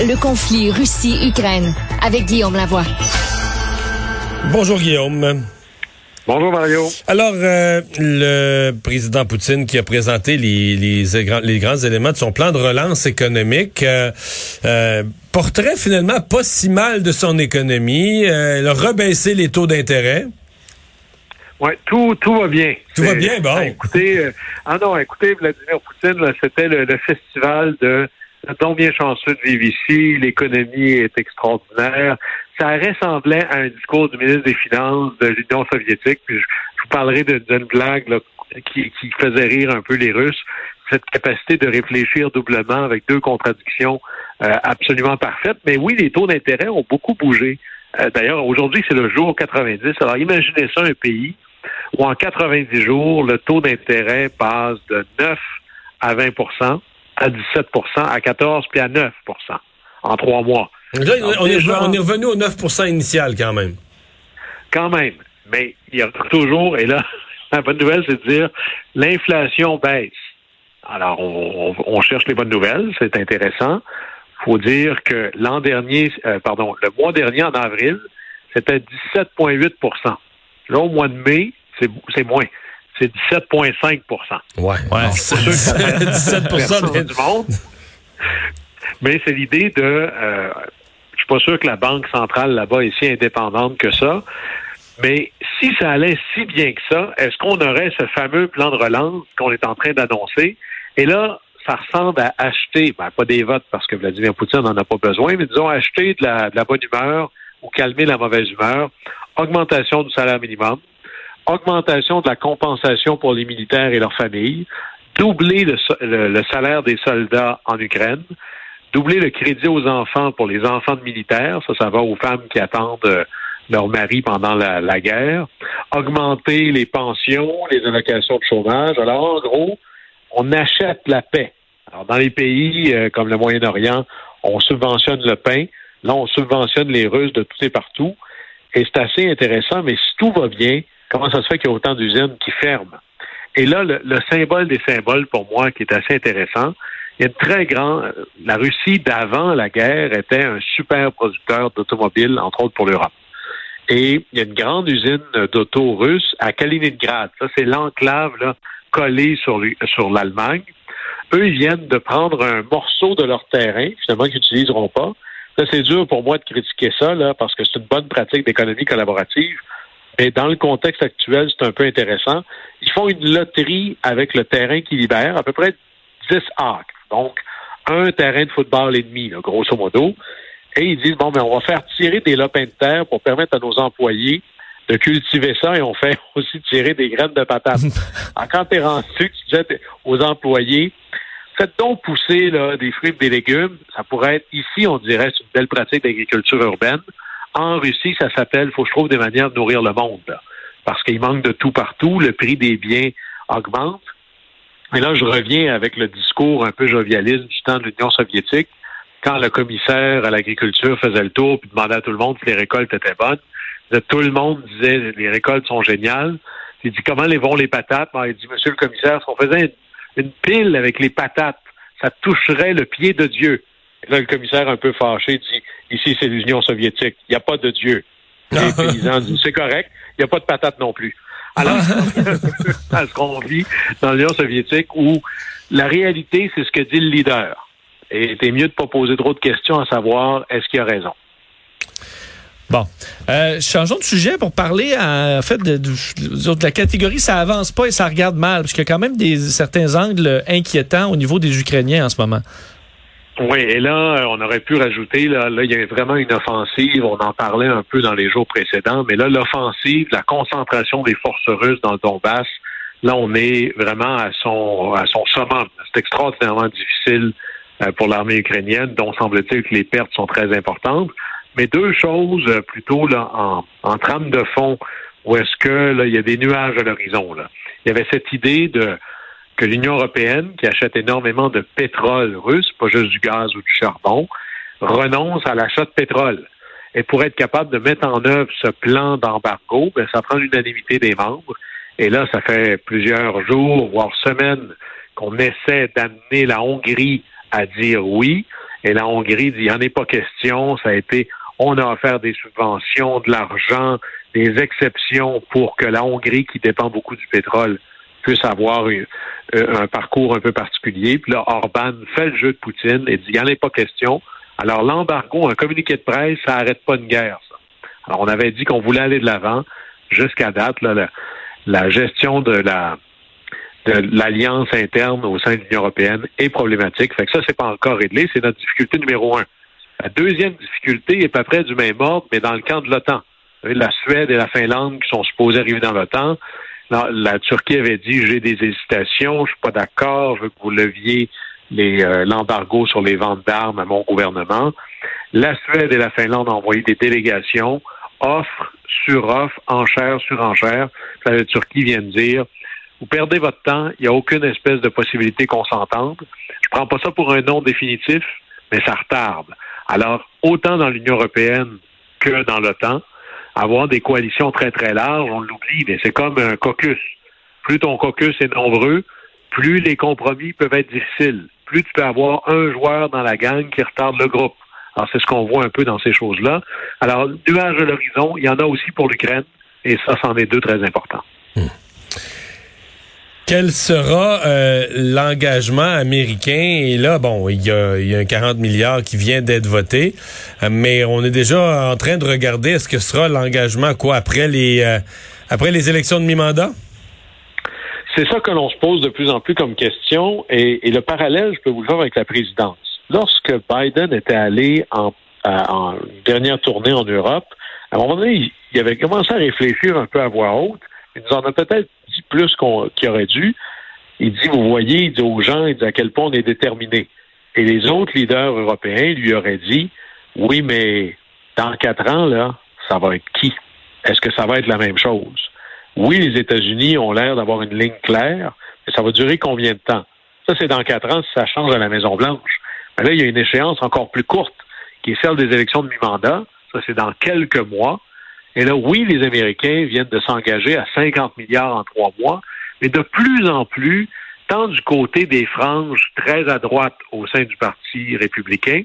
le conflit Russie-Ukraine avec Guillaume Lavoie. Bonjour Guillaume. Bonjour Mario. Alors, euh, le président Poutine qui a présenté les, les, les, grands éléments de son plan de relance économique, euh, euh, portrait finalement pas si mal de son économie. il a rebaissé les taux d'intérêt. Oui, tout, tout va bien. Tout va bien, bon. Écoutez, ah non, écoutez, Vladimir Poutine, c'était le, festival de donc bien chanceux de vivre ici, l'économie est extraordinaire. Ça ressemblait à un discours du ministre des Finances de l'Union soviétique. Puis je, vous parlerai d'une blague qui, qui, faisait rire un peu les Russes. Cette capacité de réfléchir doublement avec deux contradictions euh, absolument parfaites. Mais oui, les taux d'intérêt ont beaucoup bougé. Euh, d'ailleurs, aujourd'hui, c'est le jour 90. Alors imaginez ça, un pays où en 90 jours, le taux d'intérêt passe de 9 à 20 à 17% à 14 puis à 9% en trois mois. Là, on, est, revenu au 9% initial quand même. Quand même. Mais il y a toujours, et là, la bonne nouvelle, c'est de dire l'inflation baisse. Alors, on, cherche les bonnes nouvelles, c'est intéressant. Il faut dire que l'an dernier, euh, pardon, le mois dernier, en avril, c'était 17,8% Là, au mois de mai, c'est moins c'est 17,5 Ouais, ouais. C'est 17% du monde. Mais c'est l'idée de. Euh, je suis pas sûr que la Banque centrale là-bas est si indépendante que ça. Mais si ça allait si bien que ça, est-ce qu'on aurait ce fameux plan de relance qu'on est en train d'annoncer? Et là, ça ressemble à acheter, ben, pas des votes parce que Vladimir Poutine n'en a pas besoin, mais disons acheter de la, de la bonne humeur ou calmer la mauvaise humeur, augmentation du salaire minimum, augmentation de la compensation pour les militaires et leurs familles, doubler le, salaire des soldats en Ukraine, doubler le crédit aux enfants pour les enfants de militaires, ça, ça va aux femmes qui attendent euh, leur mari pendant la, guerre, augmenter les pensions, les allocations de chômage. Alors, en gros, on achète la paix. Alors, dans les pays euh, comme le Moyen-Orient, on subventionne le pain. Là, on subventionne les Russes de tout et partout. Et c'est assez intéressant, mais si tout va bien, Comment ça se fait qu'il y a autant d'usines qui ferment? Et là, le, symbole des symboles, pour moi, qui est assez intéressant, il y a une très grande. La Russie d'avant la guerre était un super producteur d'automobiles, entre autres pour l'Europe. Et il y a une grande usine d'auto russe à Kaliningrad. Ça, c'est l'enclave là, collée sur, l'Allemagne. Eux, ils viennent de prendre un morceau de leur terrain, finalement, qu'ils n'utiliseront pas. Là, c'est dur pour moi de critiquer ça, là, parce que c'est une bonne pratique d'économie collaborative. Mais dans le contexte actuel, c'est un peu intéressant. Ils font une loterie avec le terrain qu'ils libèrent, à peu près 10 acres. Donc, un terrain de football et demi, grosso modo. Et ils disent, bon, mais on va faire tirer des lopins de terre pour permettre à nos employés de cultiver ça et on fait aussi tirer des graines de patates. Alors, quand es rendu, tu disais aux employés, faites donc pousser là, des fruits et des légumes. Ça pourrait être, ici, on dirait, c'est une belle pratique d'agriculture urbaine. En Russie, ça s'appelle, faut que je trouve des manières de nourrir le monde, parce qu'il manque de tout partout, le prix des biens augmente. Et là, je reviens avec le discours un peu jovialiste du temps de l'Union soviétique, quand le commissaire à l'agriculture faisait le tour puis demandait à tout le monde si les récoltes étaient bonnes. Tout le monde disait les récoltes sont géniales. Il dit comment les vont les patates? il dit Monsieur le commissaire, si on faisait une pile avec les patates, ça toucherait le pied de Dieu. Et là, le commissaire, un peu fâché, dit Ici, c'est l'Union soviétique. Il n'y a pas de Dieu. Les paysans disent C'est correct. Il n'y a pas de patate non plus. Alors, à ce qu'on vit dans l'Union soviétique où la réalité, c'est ce que dit le leader. Et c'est mieux de ne pas poser trop de questions à savoir est-ce qu'il a raison? Bon, euh, changeons de sujet pour parler en fait de, de, la catégorie ça avance pas et ça regarde mal parce qu'il y a quand même des certains angles inquiétants au niveau des Ukrainiens en ce moment. Oui, et là, euh, on aurait pu rajouter, là, là, il y a vraiment une offensive, on en parlait un peu dans les jours précédents, mais là, l'offensive, la concentration des forces russes dans le Donbass, là, on est vraiment à son, à son summum. C'est extraordinairement difficile euh, pour l'armée ukrainienne, dont semble-t-il que les pertes sont très importantes. Mais deux choses euh, plutôt là, en, en trame de fond, où est-ce que là, il y a des nuages à l'horizon. Là. Il y avait cette idée de que l'Union européenne, qui achète énormément de pétrole russe, pas juste du gaz ou du charbon, renonce à l'achat de pétrole. Et pour être capable de mettre en œuvre ce plan d'embargo, ben, ça prend l'unanimité des membres. Et là, ça fait plusieurs jours, voire semaines, qu'on essaie d'amener la Hongrie à dire oui. Et la Hongrie dit, il n'y en est pas question. Ça a été, on a offert des subventions, de l'argent, des exceptions pour que la Hongrie, qui dépend beaucoup du pétrole, puisse avoir euh, un parcours un peu particulier. Puis là, Orban fait le jeu de Poutine et dit, il n'y en est pas question. Alors, l'embargo, un communiqué de presse, ça n'arrête pas une guerre, ça. Alors, on avait dit qu'on voulait aller de l'avant. Jusqu'à date, là, la, gestion de la l'alliance interne au sein de l'Union européenne est problématique. Fait que ça, c'est pas encore réglé. C'est notre difficulté numéro un. La deuxième difficulté est à peu près du même ordre, mais dans le camp de l'OTAN. La Suède et la Finlande qui sont supposées arriver dans l'OTAN. La, Turquie avait dit j'ai des hésitations, je suis pas d'accord, je veux que vous leviez euh, l'embargo sur les ventes d'armes à mon gouvernement. La Suède et la Finlande ont envoyé des délégations, offre sur offre, enchère sur enchère. La Turquie vient de dire vous perdez votre temps, il n'y a aucune espèce de possibilité qu'on s'entende. Je prends pas ça pour un nom définitif, mais ça retarde. Alors, autant dans l'Union européenne que dans l'OTAN, avoir des coalitions très, très larges, on l'oublie, mais c'est comme un caucus. Plus ton caucus est nombreux, plus les compromis peuvent être difficiles. Plus tu peux avoir un joueur dans la gang qui retarde le groupe. Alors, c'est ce qu'on voit un peu dans ces choses-là. Alors, nuage à l'horizon, il y en a aussi pour l'Ukraine, et ça, c'en est deux très importants. Hmm. Quel sera euh, l'engagement américain? Et là, bon, il y, a, un 40 milliards qui vient d'être voté, euh, mais on est déjà en train de regarder est-ce que sera l'engagement quoi après les euh, après les élections de mi-mandat? C'est ça que l'on se pose de plus en plus comme question, et, le parallèle, je peux vous le faire avec la présidence. Lorsque Biden était allé en, en dernière tournée en Europe, à un moment donné, il avait commencé à réfléchir un peu à voix haute. Il nous en a peut-être plus qu'il aurait dû. Il dit, vous voyez, il dit aux gens, il dit à quel point on est déterminé. Et les autres leaders européens lui auraient dit, oui, mais dans quatre ans, là, ça va être qui? Est-ce que ça va être la même chose? Oui, les États-Unis ont l'air d'avoir une ligne claire, mais ça va durer combien de temps? Ça, c'est dans quatre ans si ça change à la Maison-Blanche. Mais là, il y a une échéance encore plus courte, qui est celle des élections de mi-mandat. Ça, c'est dans quelques mois. Et là, oui, les Américains viennent de s'engager à 50 milliards en trois mois, mais de plus en plus, tant du côté des franges très à droite au sein du Parti républicain,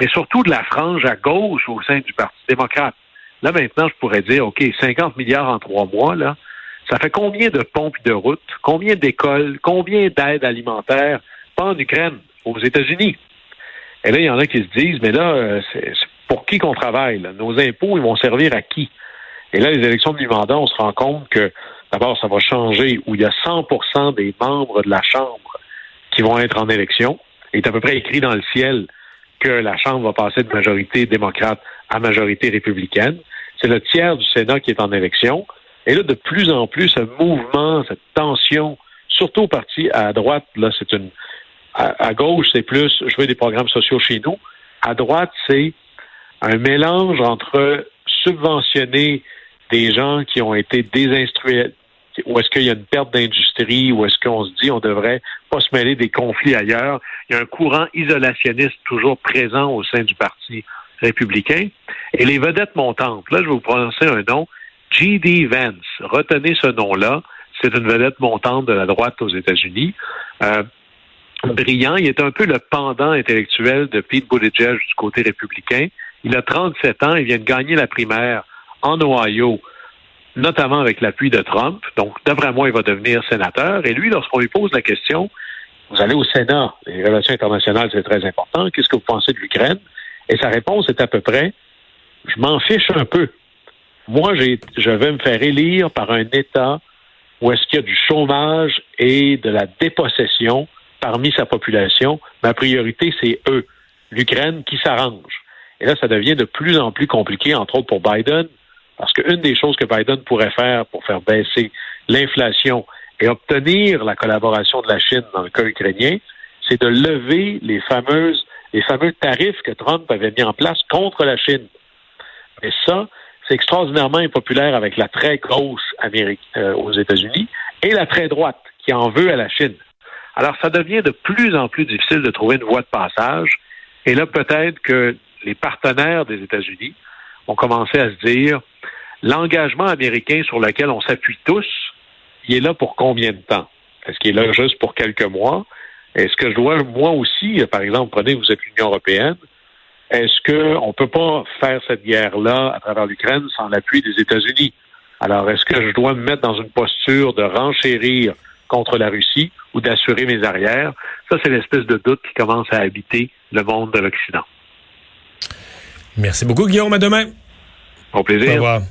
mais surtout de la frange à gauche au sein du Parti démocrate. Là, maintenant, je pourrais dire, OK, 50 milliards en trois mois, ça fait combien de pompes de routes, combien d'écoles, combien d'aides alimentaires, pas en Ukraine, aux États-Unis? Et là, il y en a qui se disent, mais là, euh, c'est pour qui qu'on travaille? Nos impôts, ils vont servir à qui? Et là, les élections de mi-mandat, on se rend compte que d'abord, ça va changer où il y a 100% des membres de la Chambre qui vont être en élection. Il est à peu près écrit dans le ciel que la Chambre va passer de majorité démocrate à majorité républicaine. C'est le tiers du Sénat qui est en élection. Et là, de plus en plus, ce mouvement, cette tension, surtout au parti à droite, là, c'est une. à gauche, c'est plus je veux des programmes sociaux chez nous. À droite, c'est un mélange entre subventionner des gens qui ont été désinstruits, ou est-ce qu'il y a une perte d'industrie, ou est-ce qu'on se dit on devrait pas se mêler des conflits ailleurs? Il y a un courant isolationniste toujours présent au sein du Parti républicain. Et les vedettes montantes, là, je vais vous prononcer un nom, G.D. Vance. Retenez ce nom-là. C'est une vedette montante de la droite aux États-Unis. Euh, brillant, il est un peu le pendant intellectuel de Pete Buttigieg du côté républicain. Il a 37 ans, il vient de gagner la primaire en Ohio, notamment avec l'appui de Trump. Donc, d'après moi, il va devenir sénateur. Et lui, lorsqu'on lui pose la question, vous allez au Sénat, les relations internationales, c'est très important, qu'est-ce que vous pensez de l'Ukraine? Et sa réponse est à peu près, je m'en fiche un peu. Moi, je vais me faire élire par un État où est-ce qu'il y a du chômage et de la dépossession parmi sa population. Ma priorité, c'est eux, l'Ukraine qui s'arrange. Et là, ça devient de plus en plus compliqué, entre autres pour Biden, parce qu'une des choses que Biden pourrait faire pour faire baisser l'inflation et obtenir la collaboration de la Chine dans le cas ukrainien, c'est de lever les fameuses les fameux tarifs que Trump avait mis en place contre la Chine. Mais ça, c'est extraordinairement impopulaire avec la très gauche Amérique, euh, aux États-Unis et la très droite qui en veut à la Chine. Alors, ça devient de plus en plus difficile de trouver une voie de passage. Et là, peut-être que les partenaires des États-Unis ont commencé à se dire l'engagement américain sur lequel on s'appuie tous, il est là pour combien de temps? Est-ce qu'il est là juste pour quelques mois? Est-ce que je dois, moi aussi, par exemple, prenez, vous êtes l'Union européenne, est-ce qu'on ne peut pas faire cette guerre-là à travers l'Ukraine sans l'appui des États-Unis? Alors, est-ce que je dois me mettre dans une posture de renchérir contre la Russie ou d'assurer mes arrières? Ça, c'est l'espèce de doute qui commence à habiter le monde de l'Occident. Merci beaucoup, Guillaume. À demain. Au plaisir. Au revoir.